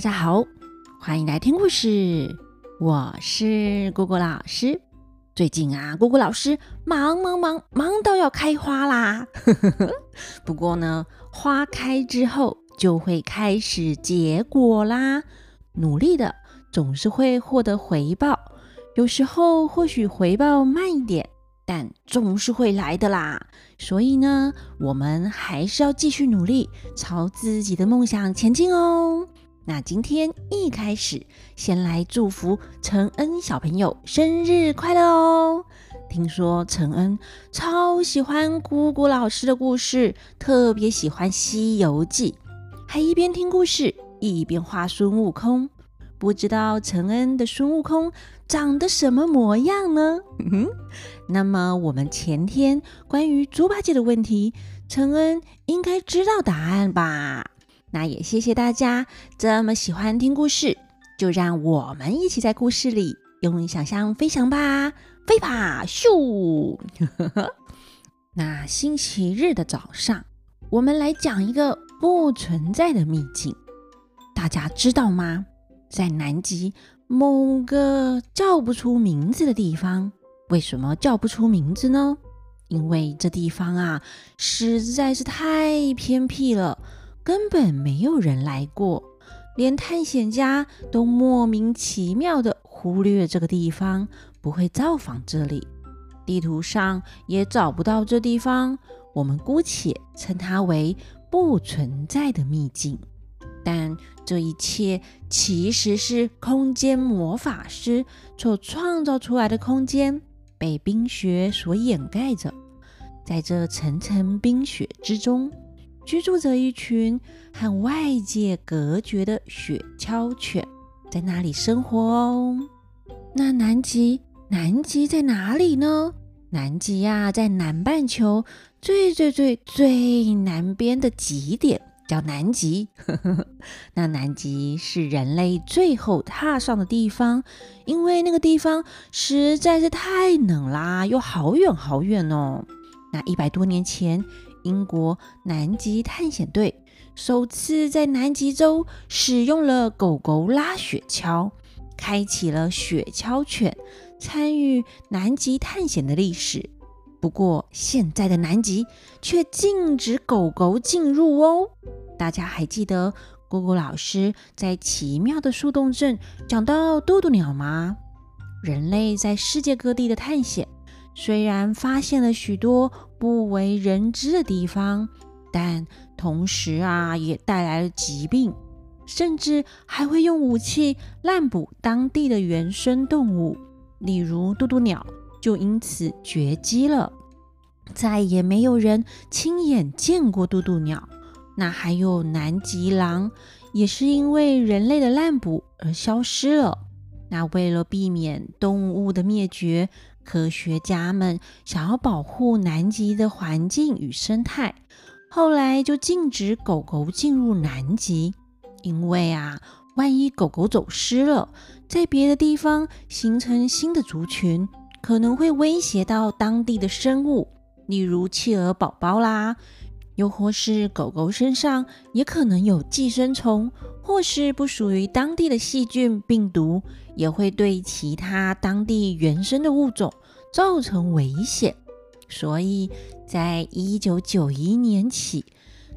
大家好，欢迎来听故事。我是姑姑老师。最近啊，姑姑老师忙忙忙忙到要开花啦。不过呢，花开之后就会开始结果啦。努力的总是会获得回报，有时候或许回报慢一点。但总是会来的啦，所以呢，我们还是要继续努力，朝自己的梦想前进哦。那今天一开始，先来祝福陈恩小朋友生日快乐哦！听说陈恩超喜欢姑姑老师的故事，特别喜欢《西游记》，还一边听故事一边画孙悟空。不知道陈恩的孙悟空长得什么模样呢？那么我们前天关于猪八戒的问题，陈恩应该知道答案吧？那也谢谢大家这么喜欢听故事，就让我们一起在故事里用想象飞翔吧，飞吧，咻！那星期日的早上，我们来讲一个不存在的秘境，大家知道吗？在南极某个叫不出名字的地方，为什么叫不出名字呢？因为这地方啊实在是太偏僻了，根本没有人来过，连探险家都莫名其妙的忽略这个地方，不会造访这里，地图上也找不到这地方。我们姑且称它为不存在的秘境。但这一切其实是空间魔法师所创造出来的空间，被冰雪所掩盖着。在这层层冰雪之中，居住着一群和外界隔绝的雪橇犬，在那里生活哦。那南极，南极在哪里呢？南极呀，在南半球最最最最南边的极点。叫南极，那南极是人类最后踏上的地方，因为那个地方实在是太冷啦，又好远好远哦。那一百多年前，英国南极探险队首次在南极洲使用了狗狗拉雪橇，开启了雪橇犬参与南极探险的历史。不过，现在的南极却禁止狗狗进入哦。大家还记得姑姑老师在奇妙的树洞镇讲到渡渡鸟吗？人类在世界各地的探险，虽然发现了许多不为人知的地方，但同时啊，也带来了疾病，甚至还会用武器滥捕当地的原生动物，例如渡渡鸟。就因此绝迹了，再也没有人亲眼见过渡渡鸟。那还有南极狼，也是因为人类的滥捕而消失了。那为了避免动物的灭绝，科学家们想要保护南极的环境与生态，后来就禁止狗狗进入南极，因为啊，万一狗狗走失了，在别的地方形成新的族群。可能会威胁到当地的生物，例如企鹅宝宝啦，又或是狗狗身上也可能有寄生虫，或是不属于当地的细菌、病毒，也会对其他当地原生的物种造成危险。所以在一九九一年起，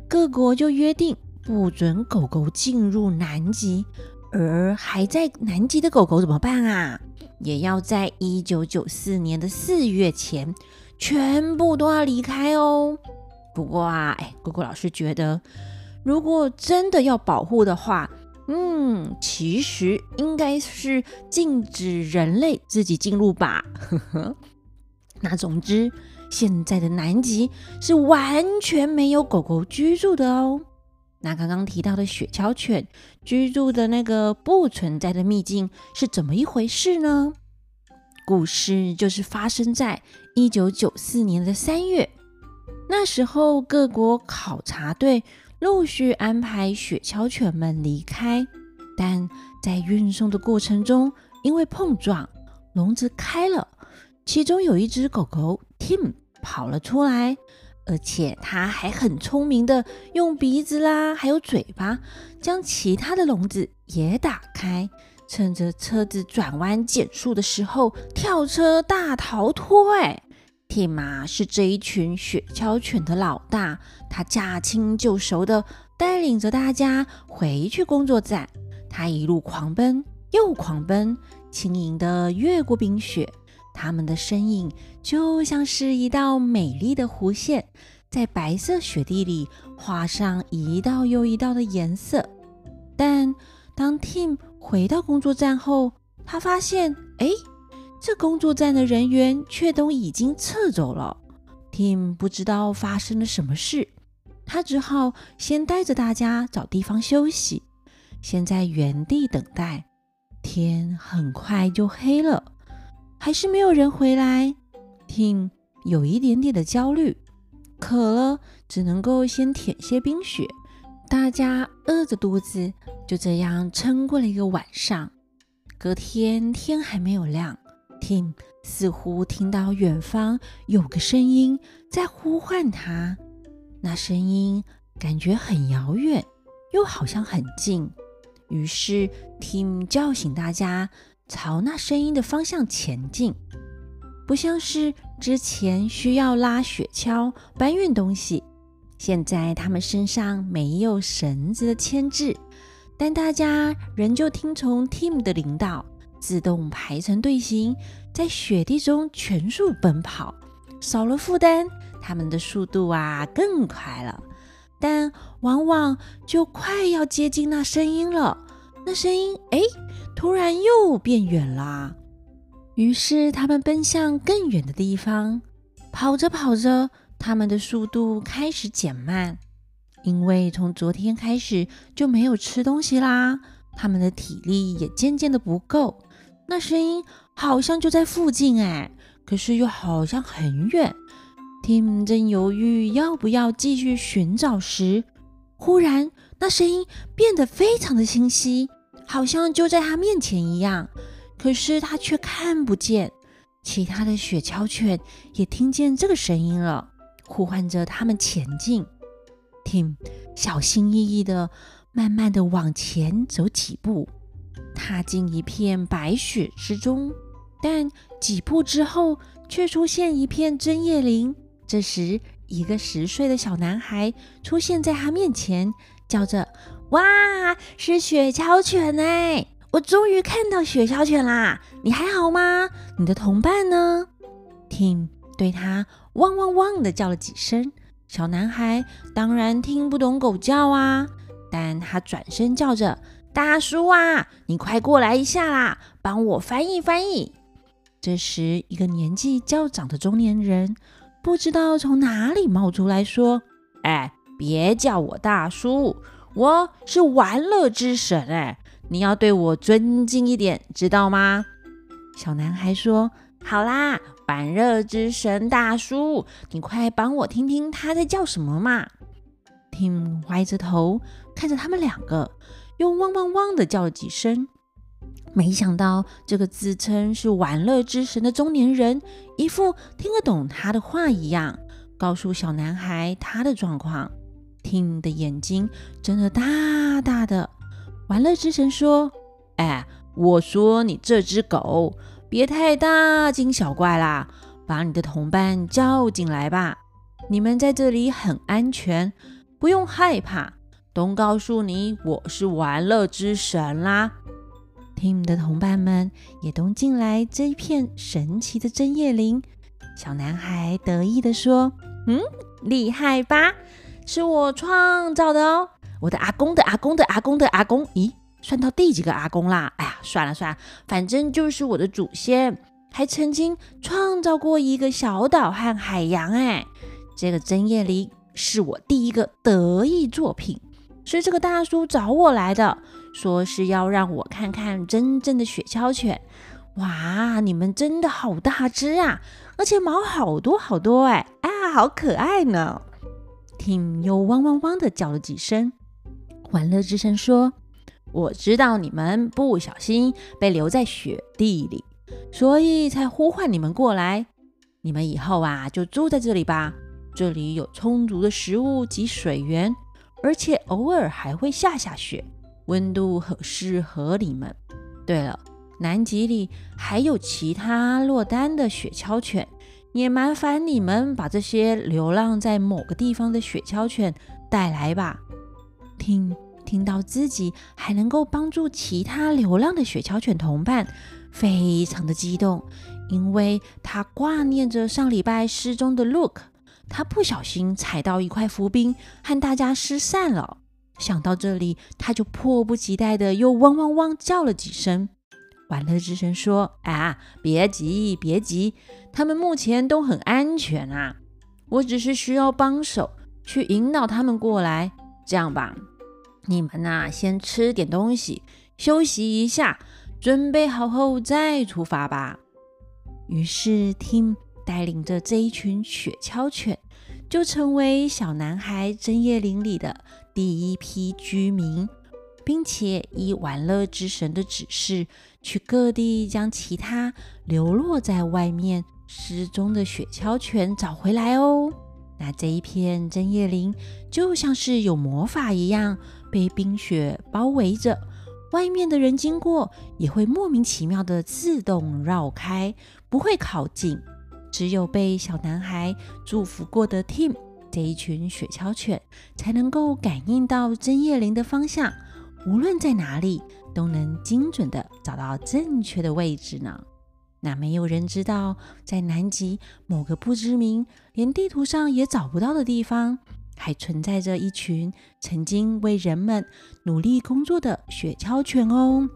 各国就约定不准狗狗进入南极，而还在南极的狗狗怎么办啊？也要在一九九四年的四月前，全部都要离开哦。不过啊，哎，姑姑老师觉得，如果真的要保护的话，嗯，其实应该是禁止人类自己进入吧。那总之，现在的南极是完全没有狗狗居住的哦。那刚刚提到的雪橇犬居住的那个不存在的秘境是怎么一回事呢？故事就是发生在一九九四年的三月，那时候各国考察队陆续安排雪橇犬们离开，但在运送的过程中，因为碰撞，笼子开了，其中有一只狗狗 Tim 跑了出来。而且它还很聪明的用鼻子啦，还有嘴巴，将其他的笼子也打开，趁着车子转弯减速的时候跳车大逃脱。哎，Tim 啊是这一群雪橇犬的老大，他驾轻就熟的带领着大家回去工作站。他一路狂奔又狂奔，轻盈的越过冰雪。他们的身影就像是一道美丽的弧线，在白色雪地里画上一道又一道的颜色。但当 Tim 回到工作站后，他发现，哎，这工作站的人员却都已经撤走了。Tim 不知道发生了什么事，他只好先带着大家找地方休息，先在原地等待。天很快就黑了。还是没有人回来，Tim 有一点点的焦虑，渴了只能够先舔些冰雪。大家饿着肚子，就这样撑过了一个晚上。隔天天还没有亮，Tim 似乎听到远方有个声音在呼唤他，那声音感觉很遥远，又好像很近。于是 Tim 叫醒大家。朝那声音的方向前进，不像是之前需要拉雪橇搬运东西。现在他们身上没有绳子的牵制，但大家仍旧听从 Tim 的领导，自动排成队形，在雪地中全速奔跑。少了负担，他们的速度啊更快了。但往往就快要接近那声音了，那声音哎。突然又变远啦，于是他们奔向更远的地方。跑着跑着，他们的速度开始减慢，因为从昨天开始就没有吃东西啦。他们的体力也渐渐的不够。那声音好像就在附近哎，可是又好像很远。Tim 正犹豫要不要继续寻找时，忽然那声音变得非常的清晰。好像就在他面前一样，可是他却看不见。其他的雪橇犬也听见这个声音了，呼唤着他们前进。Tim 小心翼翼的、慢慢的往前走几步，踏进一片白雪之中。但几步之后，却出现一片针叶林。这时，一个十岁的小男孩出现在他面前，叫着。哇，是雪橇犬哎！我终于看到雪橇犬啦！你还好吗？你的同伴呢？Tim 对他汪汪汪的叫了几声。小男孩当然听不懂狗叫啊，但他转身叫着：“大叔啊，你快过来一下啦，帮我翻译翻译。”这时，一个年纪较长的中年人不知道从哪里冒出来说：“哎，别叫我大叔。”我是玩乐之神哎，你要对我尊敬一点，知道吗？小男孩说：“好啦，玩乐之神大叔，你快帮我听听他在叫什么嘛。”Tim 歪着头看着他们两个，又汪汪汪的叫了几声。没想到这个自称是玩乐之神的中年人，一副听得懂他的话一样，告诉小男孩他的状况。Tim 的眼睛睁得大大的。玩乐之神说：“哎，我说你这只狗别太大惊小怪啦，把你的同伴叫进来吧。你们在这里很安全，不用害怕。都告诉你，我是玩乐之神啦。”Tim 的同伴们也都进来这一片神奇的针叶林。小男孩得意地说：“嗯，厉害吧？”是我创造的哦，我的阿公的阿公的阿公的阿公，咦，算到第几个阿公啦？哎呀，算了算了，反正就是我的祖先，还曾经创造过一个小岛和海洋。哎，这个针叶林是我第一个得意作品，是这个大叔找我来的，说是要让我看看真正的雪橇犬。哇，你们真的好大只啊，而且毛好多好多，哎，啊，好可爱呢。Tim 又汪汪汪的叫了几声。玩乐之声说：“我知道你们不小心被留在雪地里，所以才呼唤你们过来。你们以后啊就住在这里吧。这里有充足的食物及水源，而且偶尔还会下下雪，温度很适合你们。对了，南极里还有其他落单的雪橇犬，也麻烦你们把这些流浪在某个地方的雪橇犬带来吧。听，听到自己还能够帮助其他流浪的雪橇犬同伴，非常的激动，因为他挂念着上礼拜失踪的 Look。他不小心踩到一块浮冰，和大家失散了。想到这里，他就迫不及待的又汪汪汪叫了几声。玩乐之神说：“啊，别急，别急，他们目前都很安全啊。我只是需要帮手去引导他们过来。这样吧，你们呐，先吃点东西，休息一下，准备好后再出发吧。”于是，Tim 带领着这一群雪橇犬。就成为小男孩针叶林里的第一批居民，并且依玩乐之神的指示，去各地将其他流落在外面失踪的雪橇犬找回来哦。那这一片针叶林就像是有魔法一样，被冰雪包围着，外面的人经过也会莫名其妙的自动绕开，不会靠近。只有被小男孩祝福过的 Tim 这一群雪橇犬，才能够感应到针叶林的方向，无论在哪里都能精准的找到正确的位置呢。那没有人知道，在南极某个不知名、连地图上也找不到的地方，还存在着一群曾经为人们努力工作的雪橇犬哦。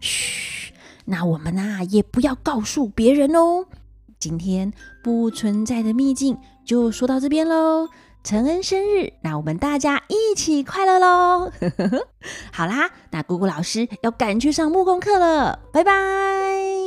嘘，那我们呐也不要告诉别人哦。今天不存在的秘境就说到这边喽。陈恩生日，那我们大家一起快乐喽！好啦，那姑姑老师要赶去上木工课了，拜拜。